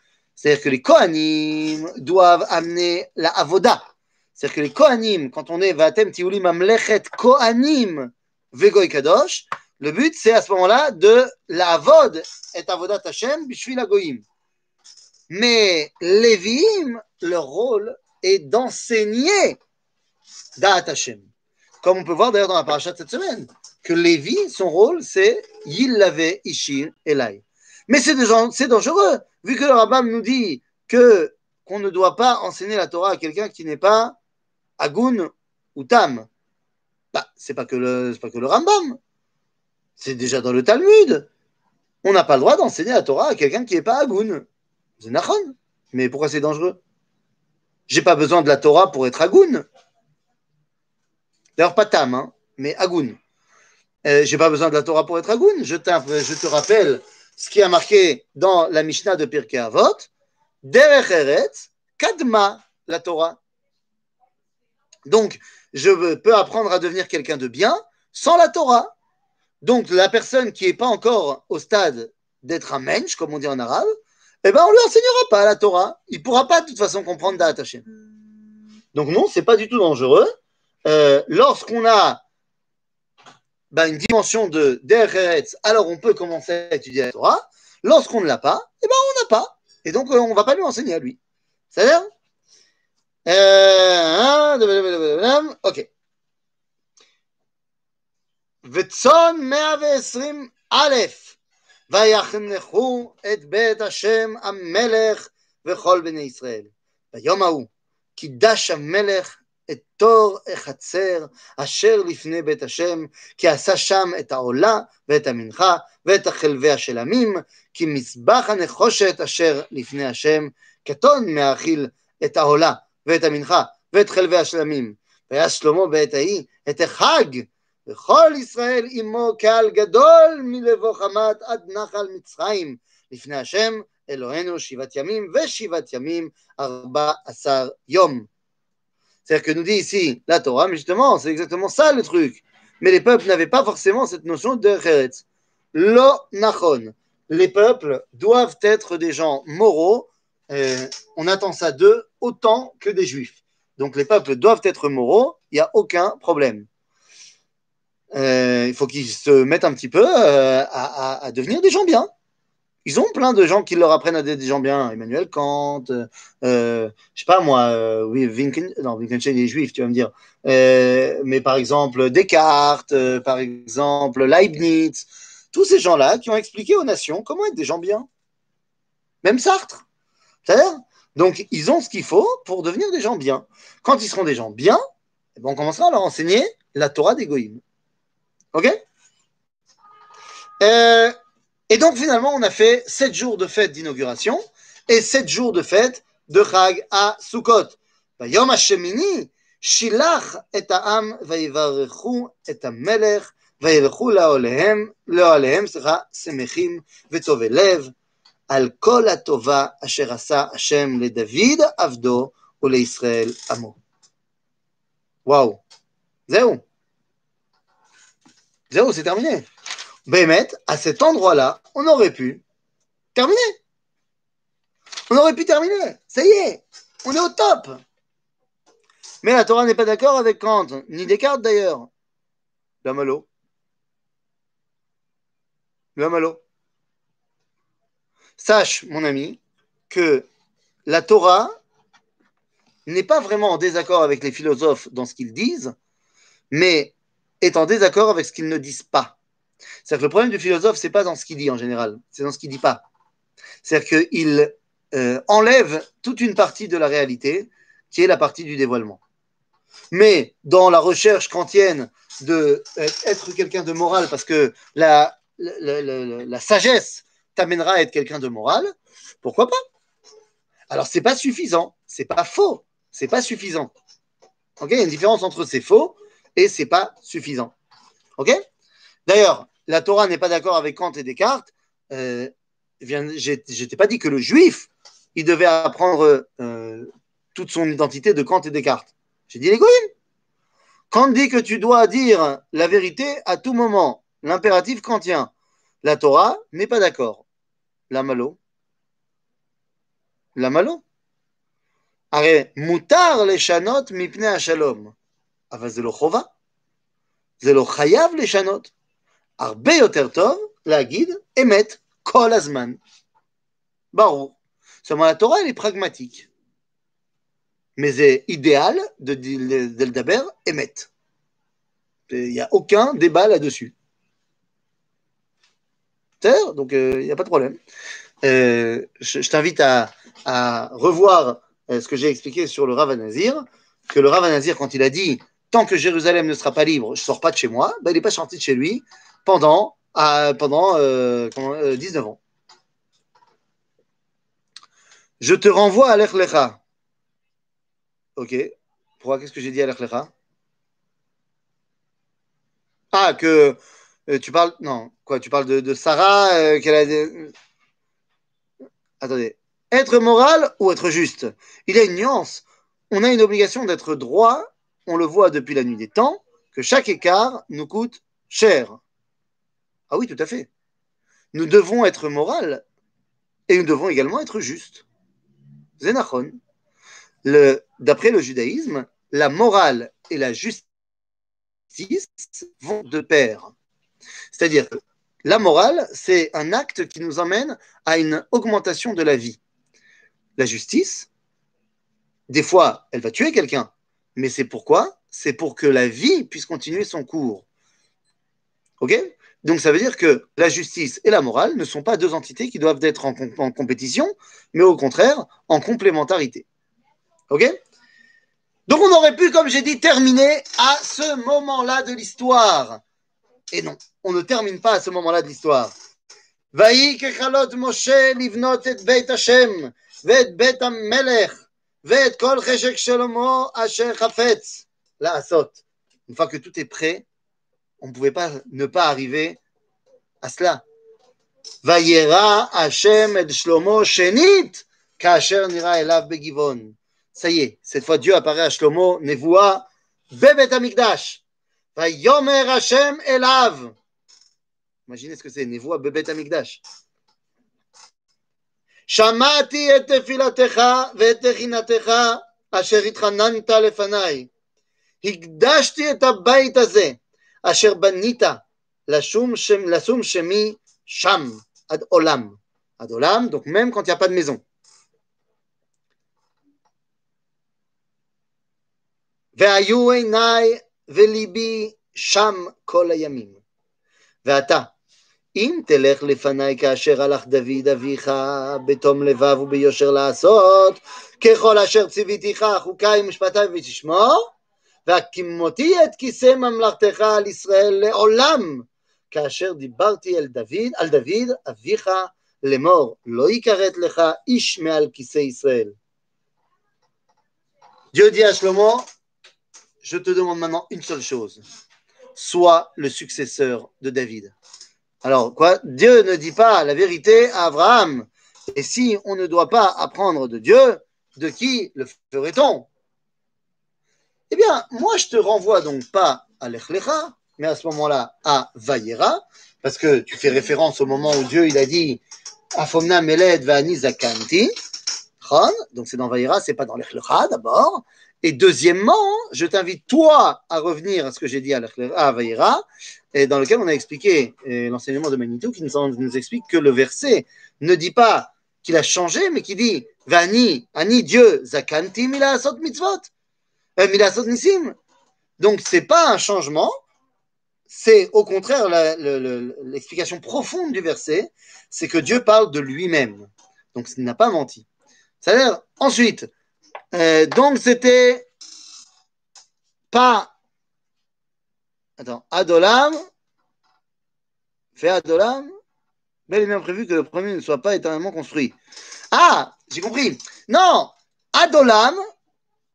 C'est-à-dire que les Kohanim doivent amener la Avoda. C'est-à-dire que les Kohanim, quand on est Vatem Tiulim Amlechet Kohanim Vegoy Kadosh, le but c'est à ce moment-là de la Avod et Avodat Hashem Bishvil Goyim. Mais Lévi'im, leur rôle est d'enseigner Da'at Hashem. Comme on peut voir d'ailleurs dans la paracha de cette semaine, que Lévi, son rôle, c'est Yillave Ishir Elai. Mais c'est dangereux, vu que le rabbin nous dit que qu'on ne doit pas enseigner la Torah à quelqu'un qui n'est pas Agun ou Tam. Bah, c'est pas que le, Rambam. C'est déjà dans le Talmud. On n'a pas le droit d'enseigner la Torah à quelqu'un qui n'est pas Agun. C'est. Mais pourquoi c'est dangereux? J'ai pas besoin de la Torah pour être Agun. D'ailleurs, pas Tam, hein, mais Agun. Euh, j'ai pas besoin de la Torah pour être Agun. Je, je te rappelle ce qui a marqué dans la Mishnah de Pirkei Avot. Derech Kadma, la Torah. Donc, je peux apprendre à devenir quelqu'un de bien sans la Torah. Donc, la personne qui n'est pas encore au stade d'être un mensch, comme on dit en arabe, eh ben, on lui enseignera pas la Torah. Il ne pourra pas de toute façon comprendre Da'at Hashem. Donc, non, c'est pas du tout dangereux. Euh, lorsqu'on a ben, une dimension de Deretz, alors on peut commencer à étudier la Torah. Lorsqu'on ne l'a pas, eh ben, on n'a pas. Et donc, euh, on ne va pas lui enseigner à lui. C'est-à-dire euh, Ok. וצאן 120 א', ויחנכו את בית השם המלך וכל בני ישראל. ביום ההוא קידש המלך את תור החצר אשר לפני בית השם, כי עשה שם את העולה ואת המנחה ואת החלבי השלמים, כי מזבח הנחושת אשר לפני השם, קטון מהאכיל את העולה ואת המנחה ואת חלבי השלמים. והיה שלמה בעת ההיא את החג, וכל ישראל עמו קהל גדול מלבוא חמת עד נחל מצרים, לפני השם אלוהינו שבעת ימים ושבעת ימים ארבע עשר יום. C'est-à-dire que nous dit ici la Torah, mais justement, c'est exactement ça le truc. Mais les peuples n'avaient pas forcément cette notion de Eretz. Lo nachon. Les peuples doivent être des gens moraux. Euh, on attend ça d'eux autant que des juifs. Donc les peuples doivent être moraux, il n'y a aucun problème. Euh, il faut qu'ils se mettent un petit peu euh, à, à, devenir des gens bien. Ils ont plein de gens qui leur apprennent à être des gens bien. Emmanuel Kant, euh, je sais pas moi, euh, oui, Wittgenstein, non, Wittgenstein est juif, tu vas me dire. Euh, mais par exemple, Descartes, euh, par exemple, Leibniz, tous ces gens-là qui ont expliqué aux nations comment être des gens bien. Même Sartre. C'est-à-dire Donc, ils ont ce qu'il faut pour devenir des gens bien. Quand ils seront des gens bien, eh ben, on commencera à leur enseigner la Torah des Ok? Euh, et donc finalement, on a fait sept jours de fête d'inauguration et sept jours de fête de Chag à Sukkot. Yom Hashemini, Shilach et Ha'am, Vaivarechu et Melech, Vailchu Laolehem, Laolehem, sera Semechim, Vetovelev, Al Kol Atova, Asher Asa Hashem, le David, Avdo, ou le Israël, Amo. Waouh! Zéou! Zéou, c'est terminé! Bémet, à cet endroit-là, on aurait pu terminer. On aurait pu terminer. Ça y est, on est au top. Mais la Torah n'est pas d'accord avec Kant, ni Descartes d'ailleurs. La malo. La malo. Sache, mon ami, que la Torah n'est pas vraiment en désaccord avec les philosophes dans ce qu'ils disent, mais est en désaccord avec ce qu'ils ne disent pas. C'est-à-dire que le problème du philosophe, c'est pas dans ce qu'il dit en général, c'est dans ce qu'il dit pas. C'est-à-dire qu'il euh, enlève toute une partie de la réalité, qui est la partie du dévoilement. Mais dans la recherche kantienne de euh, être quelqu'un de moral, parce que la, la, la, la sagesse t'amènera à être quelqu'un de moral, pourquoi pas? Alors c'est pas suffisant, c'est pas faux, c'est pas suffisant. Ok, il y a une différence entre c'est faux et c'est pas suffisant. Ok? D'ailleurs, la Torah n'est pas d'accord avec Kant et Descartes. Euh, je t'ai pas dit que le juif, il devait apprendre euh, toute son identité de Kant et Descartes. J'ai dit les Kant dit que tu dois dire la vérité à tout moment, l'impératif kantien. La Torah n'est pas d'accord. La malo. La malo. הרי מותר לשנות מפני השלום, אבל זה לא חובה. זה לא חייב לשנות. הרבה יותר טוב להגיד אמת כל הזמן. ברור. זאת אומרת, התורה היא פרגמטית. Mais c'est idéal de, de, de le daber émet. Il n'y a aucun débat là-dessus. Donc, il euh, n'y a pas de problème. Euh, je, je t'invite à, à, revoir euh, ce que j'ai expliqué sur le Rav Nazir, que le Rav Nazir, quand il a dit tant que Jérusalem ne sera pas libre, je ne sors pas de chez moi, ben, il n'est pas sorti de chez lui pendant, pendant euh, 19 ans. Je te renvoie à l'Echlecha. Ok. Pourquoi Qu'est-ce que j'ai dit à l'Echlecha Ah, que euh, tu parles. Non, quoi Tu parles de, Sarah euh, qu'elle a. Attendez. Être moral ou être juste? Il y a une nuance. On a une obligation d'être droit. On le voit depuis la nuit des temps que chaque écart nous coûte cher. Ah oui, tout à fait. Nous devons être moral et nous devons également être juste. Zénachon. D'après le judaïsme, la morale et la justice vont de pair. C'est-à-dire que la morale, c'est un acte qui nous emmène à une augmentation de la vie. La justice, des fois, elle va tuer quelqu'un, mais c'est pourquoi? C'est pour que la vie puisse continuer son cours. Ok? Donc ça veut dire que la justice et la morale ne sont pas deux entités qui doivent être en, en compétition, mais au contraire en complémentarité. Ok Donc on aurait pu, comme j'ai dit, terminer à ce moment-là de l'histoire. Et non, on ne termine pas à ce moment-là de l'histoire. ויהי ככלות משה לבנות את בית השם ואת בית המלך ואת כל חשק שלמה אשר חפץ לעשות. Une fois que tout est prêt, on ne pouvait pas ne pas arriver à cela. וירא השם את שלמה שנית כאשר נראה אליו בגבעון. ça y est, cette fois Dieu apparaît à Shlomo, Nevoa, Bebet Amigdash. Yomer Hashem Elav. Imaginez ce que c'est, Nevoa, Bebet Amigdash. שמעתי את תפילתך ואת תחינתך אשר התחננת לפניי. הקדשתי את הבית הזה אשר בנית לשום, שם, לשום שמי שם עד עולם. עד עולם, donc même quand il n'y a pas de maison. והיו עיניי וליבי שם כל הימים. ועתה, אם תלך לפניי כאשר הלך דוד אביך בתום לבב וביושר לעשות, ככל אשר ציוויתיך חוקיי ומשפטיי ותשמור, והקימותי את כיסא ממלכתך על ישראל לעולם, כאשר דיברתי אל דוד, על דוד אביך לאמור, לא יכרת לך איש מעל כיסא ישראל. Dieu dit à Shlomo, je te demande maintenant une seule chose, sois le successeur de David. Alors, quoi Dieu ne dit pas la vérité à Abraham. Et si on ne doit pas apprendre de Dieu, de qui le ferait-on Eh bien, moi, je te renvoie donc pas à l'Echlecha, mais à ce moment-là à Vayera, parce que tu fais référence au moment où Dieu il a dit Afomna Meled Vani Zakanti. Donc c'est dans Vayera, c'est pas dans l'Echlecha d'abord. Et deuxièmement, je t'invite toi à revenir à ce que j'ai dit à, à Vayera, et dans lequel on a expliqué l'enseignement de Manitou qui nous, explique que le verset ne dit pas qu'il a changé, mais qui dit Vani, Ani Dieu, Zakanti Milasot Mitzvot, euh. Donc c'est pas un changement, c'est au contraire l'explication profonde du verset, c'est que Dieu parle de lui-même. Donc il n'a pas menti. Ça dire ensuite, euh, donc c'était pas. Attends, Adolam fait Adolam, il est bien prévu que le premier ne soit pas éternellement construit. Ah, j'ai compris. Non, Adolam,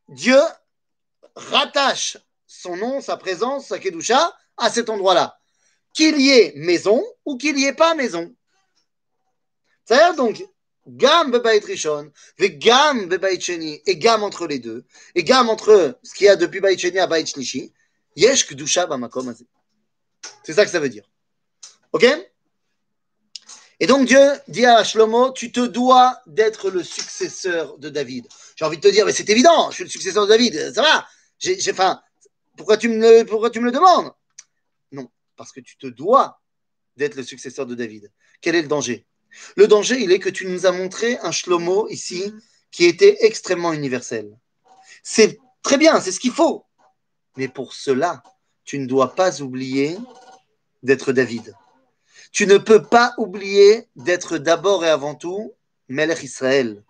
Dieu rattache son nom, sa présence, sa Kedusha à cet endroit-là. Qu'il y ait maison ou qu'il n'y ait pas maison. C'est-à-dire donc, Gam bebait rishon, ve gam bebait sheni, et gam entre les deux, et gam entre ce qu'il y a depuis bait sheni à bait shlishi, yesh kedusha bamakom C'est ça que ça veut dire. Ok? Et donc Dieu dit à Shlomo, tu te dois d'être le successeur de David. J'ai envie de te dire, mais c'est évident, je suis le successeur de David, ça va. J'ai, enfin, pourquoi tu me, pourquoi tu me le demandes? Non, parce que tu te dois d'être le successeur de David. Quel est le danger? Le danger, il est que tu nous as montré un Shlomo ici qui était extrêmement universel. C'est très bien, c'est ce qu'il faut. Mais pour cela, tu ne dois pas oublier d'être David. Tu ne peux pas oublier d'être d'abord et avant tout Melech Israël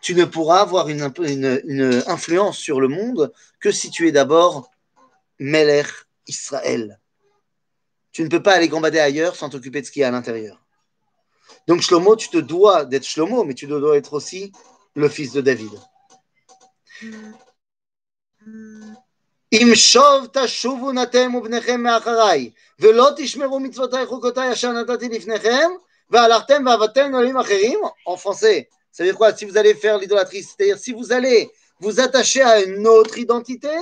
Tu ne pourras avoir une, une, influence sur le monde que si tu es d'abord Melech Israël. Tu ne peux pas aller gambader ailleurs sans t'occuper de ce qui est à l'intérieur. Donc Shlomo, tu te dois d'être Shlomo, mais tu dois être aussi le fils de David. אם שוב תשובו נתם ובניכם מאחריי, ולא תשמרו מצוותיי חוקותיי אשר נתתי לפניכם, והלכתם ועבדתם אלוהים אחרים, en français, ça veut quoi Si vous allez faire l'idolâtrie, c'est-à-dire si vous allez vous attacher à une autre identité,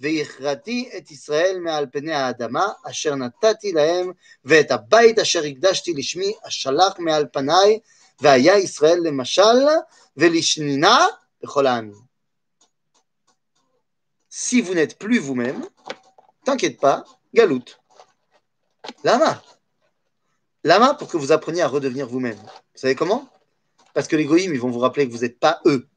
והכרתי את ישראל מעל פני האדמה, אשר נתתי להם, ואת הבית אשר הקדשתי לשמי, אשלח מעל פניי, והיה ישראל למשל ולשנינה בכל העמים. Si vous n'êtes plus vous-même, t'inquiète pas, galoute. Lama. Lama pour que vous appreniez à redevenir vous-même. Vous savez comment? Parce que les goïms, ils vont vous rappeler que vous n'êtes pas eux.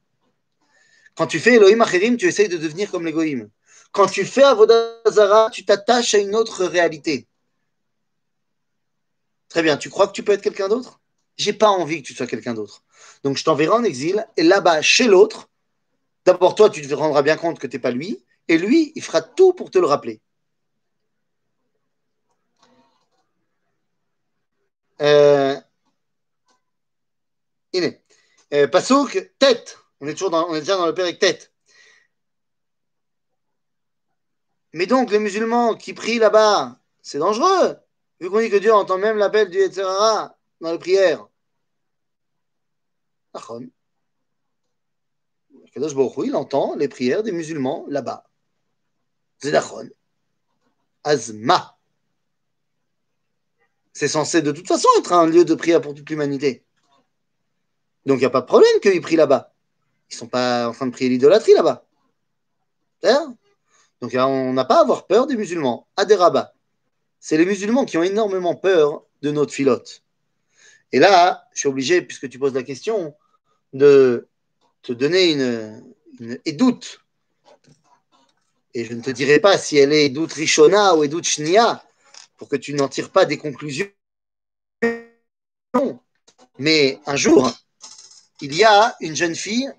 Quand tu fais Elohim tu essayes de devenir comme les. Quand tu fais Avodazara, tu t'attaches à une autre réalité. Très bien, tu crois que tu peux être quelqu'un d'autre? J'ai pas envie que tu sois quelqu'un d'autre. Donc je t'enverrai en exil, et là-bas, chez l'autre, d'abord toi, tu te rendras bien compte que tu n'es pas lui, et lui, il fera tout pour te le rappeler. Iné. Euh, Pasouk, tête. On est toujours dans, on est déjà dans le père tête. Mais donc, les musulmans qui prient là-bas, c'est dangereux, vu qu'on dit que Dieu entend même l'appel du Yetzirara dans les prières. Kadosh il entend les prières des musulmans là-bas. Zedachon. Azma. C'est censé de toute façon être un lieu de prière pour toute l'humanité. Donc il n'y a pas de problème qu'ils prient là-bas. Ils ne sont pas en train de prier l'idolâtrie là-bas. Donc on n'a pas à avoir peur des musulmans. À des rabbins. C'est les musulmans qui ont énormément peur de notre filote. Et là, je suis obligé, puisque tu poses la question, de te donner une, une édoute. Et je ne te dirai pas si elle est édoute Rishona ou édoute Shnia, pour que tu n'en tires pas des conclusions. Mais un jour, il y a une jeune fille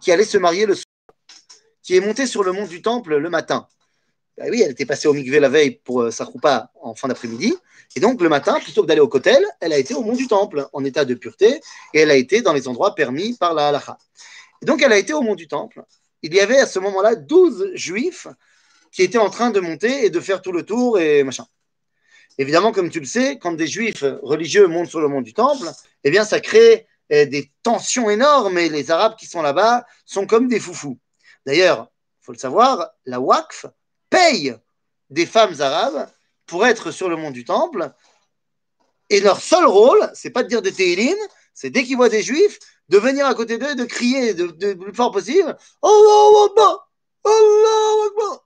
qui allait se marier le soir, qui est montée sur le mont du temple le matin. Ben oui, elle était passée au mikvé la veille pour euh, sa roupa en fin d'après-midi. Et donc, le matin, plutôt que d'aller au kotel, elle a été au mont du temple en état de pureté et elle a été dans les endroits permis par la halacha. Et donc, elle a été au mont du temple. Il y avait à ce moment-là 12 juifs qui étaient en train de monter et de faire tout le tour et machin. Évidemment, comme tu le sais, quand des juifs religieux montent sur le mont du temple, eh bien, ça crée eh, des tensions énormes et les Arabes qui sont là-bas sont comme des foufous. D'ailleurs, il faut le savoir, la Waqf paye des femmes arabes pour être sur le mont du temple. Et leur seul rôle, c'est pas de dire des Tehillim, c'est dès qu'ils voient des juifs, de venir à côté d'eux et de crier le plus fort possible Allah Akbar! Allah Akbar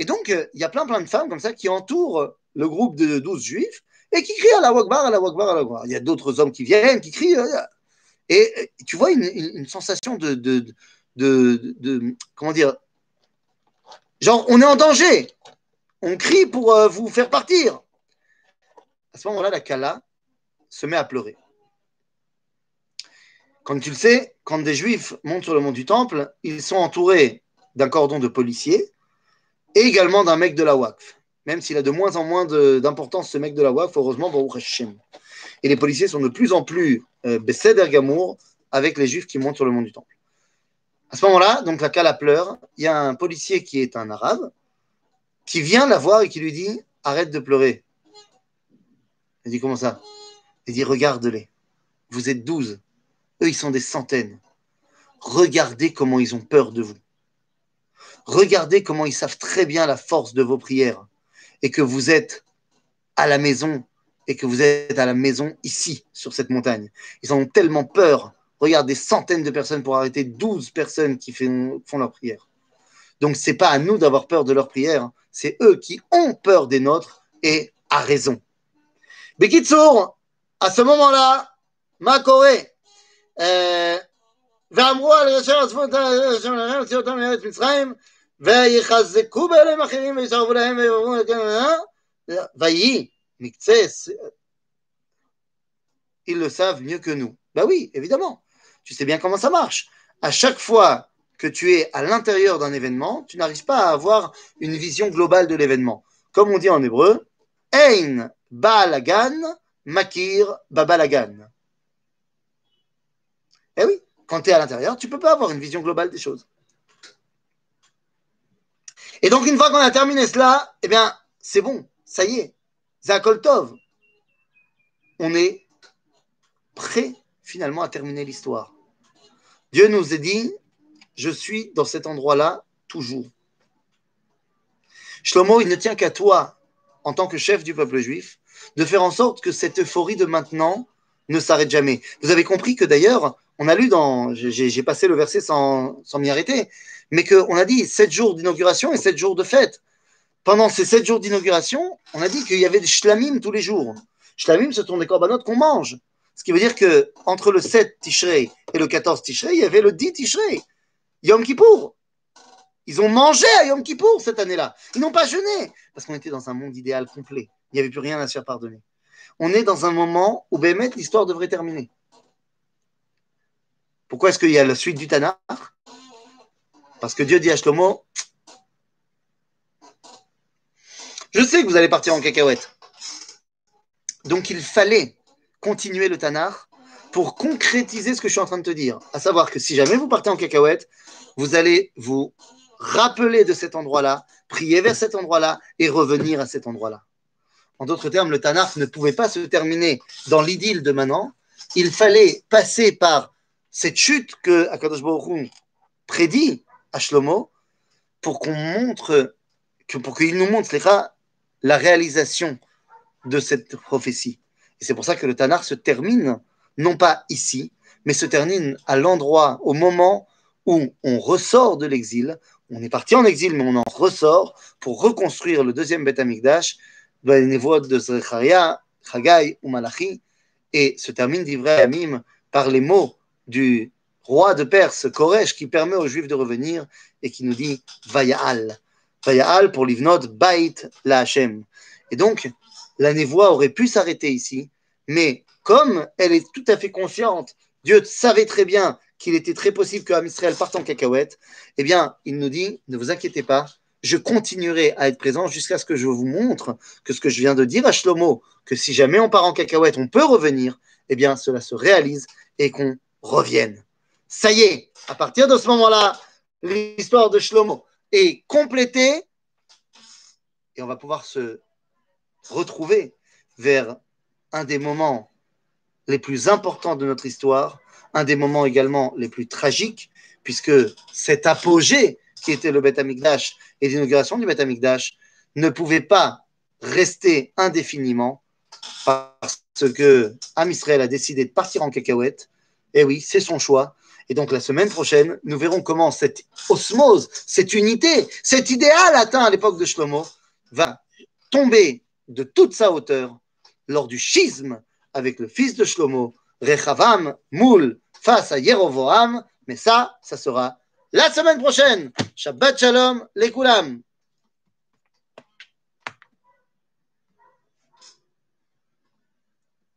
Et donc, il y a plein plein de femmes comme ça qui entourent le groupe de 12 juifs et qui crient à la Akbar, à la Akbar, à la Akbar. Il y a d'autres hommes qui viennent, qui crient. Et tu vois une, sensation de, de, de, Comment dire Genre, on est en danger. On crie pour euh, vous faire partir. À ce moment-là, la Kala se met à pleurer. Comme tu le sais, quand des juifs montent sur le mont du temple, ils sont entourés d'un cordon de policiers et également d'un mec de la Waqf. Même s'il a de moins en moins d'importance, ce mec de la Waqf, heureusement, pour Hashem. Et les policiers sont de plus en plus euh, Besséder Gamour avec les juifs qui montent sur le mont du temple. À ce moment-là, donc la Kala pleure. Il y a un policier qui est un arabe qui vient la voir et qui lui dit Arrête de pleurer. Elle dit Comment ça? Il dit Regarde-les. Vous êtes douze. Eux, ils sont des centaines. Regardez comment ils ont peur de vous. Regardez comment ils savent très bien la force de vos prières et que vous êtes à la maison et que vous êtes à la maison ici, sur cette montagne. Ils ont tellement peur. Regarde, des centaines de personnes pour arrêter 12 personnes qui font, leur prière. Donc, ce n'est pas à nous d'avoir peur de leur prière, c'est eux qui ont peur des nôtres et à raison. Bekitsour, à ce moment-là, ma Corée, ואמרו על ראשי עזבו את השם אלוהיהם, הוציאו אותם מארץ מצרים, ויחזקו באליהם אחרים וישרבו להם ויאמרו ויהי מקצה Ils le savent mieux que nous. Bah oui, évidemment. Tu sais bien comment ça marche. À chaque fois que tu es à l'intérieur d'un événement, tu n'arrives pas à avoir une vision globale de l'événement. Comme on dit en hébreu, Ein Baalagan Makir Babalagan. Eh oui, quand tu es à l'intérieur, tu ne peux pas avoir une vision globale des choses. Et donc, une fois qu'on a terminé cela, eh bien, c'est bon, ça y est, Zakoltov. On est prêt finalement à terminer l'histoire. Dieu nous a dit, je suis dans cet endroit-là toujours. Shlomo, il ne tient qu'à toi, en tant que chef du peuple juif, de faire en sorte que cette euphorie de maintenant ne s'arrête jamais. Vous avez compris que d'ailleurs, on a lu dans, j'ai passé le verset sans, m'y arrêter, mais qu'on a dit sept jours d'inauguration et sept jours de fête. Pendant ces sept jours d'inauguration, on a dit qu'il y avait des shlamim tous les jours. Shlamim, ce sont des corbanotes qu'on mange. Ce qui veut dire que entre le 7 Tishrei et le 14 Tishrei, il y avait le 10 Tishrei, Yom Kippour. Ils ont mangé à Yom Kippour cette année-là. Ils n'ont pas jeûné parce qu'on était dans un monde idéal complet. Il n'y avait plus rien à se faire pardonner. On est dans un moment où Bémet, l'histoire devrait terminer. Pourquoi est-ce qu'il y a la suite du Tanakh? Parce que Dieu dit à Shlomo Je sais que vous allez partir en cacahuète. Donc il fallait continuer le Tanakh pour concrétiser ce que je suis en train de te dire. À savoir que si jamais vous partez en cacahuète, vous allez vous rappeler de cet endroit-là, prier vers cet endroit-là et revenir à cet endroit-là. En d'autres termes, le Tanakh ne pouvait pas se terminer dans l'idylle de maintenant. Il fallait passer par cette chute que Akadosh Baruch prédit à Shlomo pour qu'on montre, que, pour qu'il nous montre la réalisation de cette prophétie. Et c'est pour ça que le Tanar se termine, non pas ici, mais se termine à l'endroit, au moment où on ressort de l'exil. On est parti en exil, mais on en ressort pour reconstruire le deuxième Beth Amikdash, névoies de Chagai ou Malachi, et se termine d'Ivray Amim par les mots du roi de Perse, Koresh, qui permet aux Juifs de revenir et qui nous dit Vaya'al. Vaya'al pour l'Ivnot Bait la Hashem. Et donc, la névoie aurait pu s'arrêter ici, mais comme elle est tout à fait consciente, Dieu savait très bien qu'il était très possible que Israël parte en cacahuète, eh bien, il nous dit ne vous inquiétez pas, je continuerai à être présent jusqu'à ce que je vous montre que ce que je viens de dire à Shlomo, que si jamais on part en cacahuète, on peut revenir, eh bien, cela se réalise et qu'on revienne. Ça y est, à partir de ce moment-là, l'histoire de Shlomo est complétée et on va pouvoir se retrouver vers un des moments les plus importants de notre histoire, un des moments également les plus tragiques, puisque cet apogée qui était le Beth Amikdash et l'inauguration du Beth Amikdash ne pouvait pas rester indéfiniment parce que Am Israël a décidé de partir en cacahuète. Et oui, c'est son choix. Et donc la semaine prochaine, nous verrons comment cette osmose, cette unité, cet idéal atteint à l'époque de Shlomo va tomber de toute sa hauteur lors du schisme avec le fils de Shlomo, Rechavam, Moul, face à Yerovoam. Mais ça, ça sera la semaine prochaine. Shabbat Shalom, les.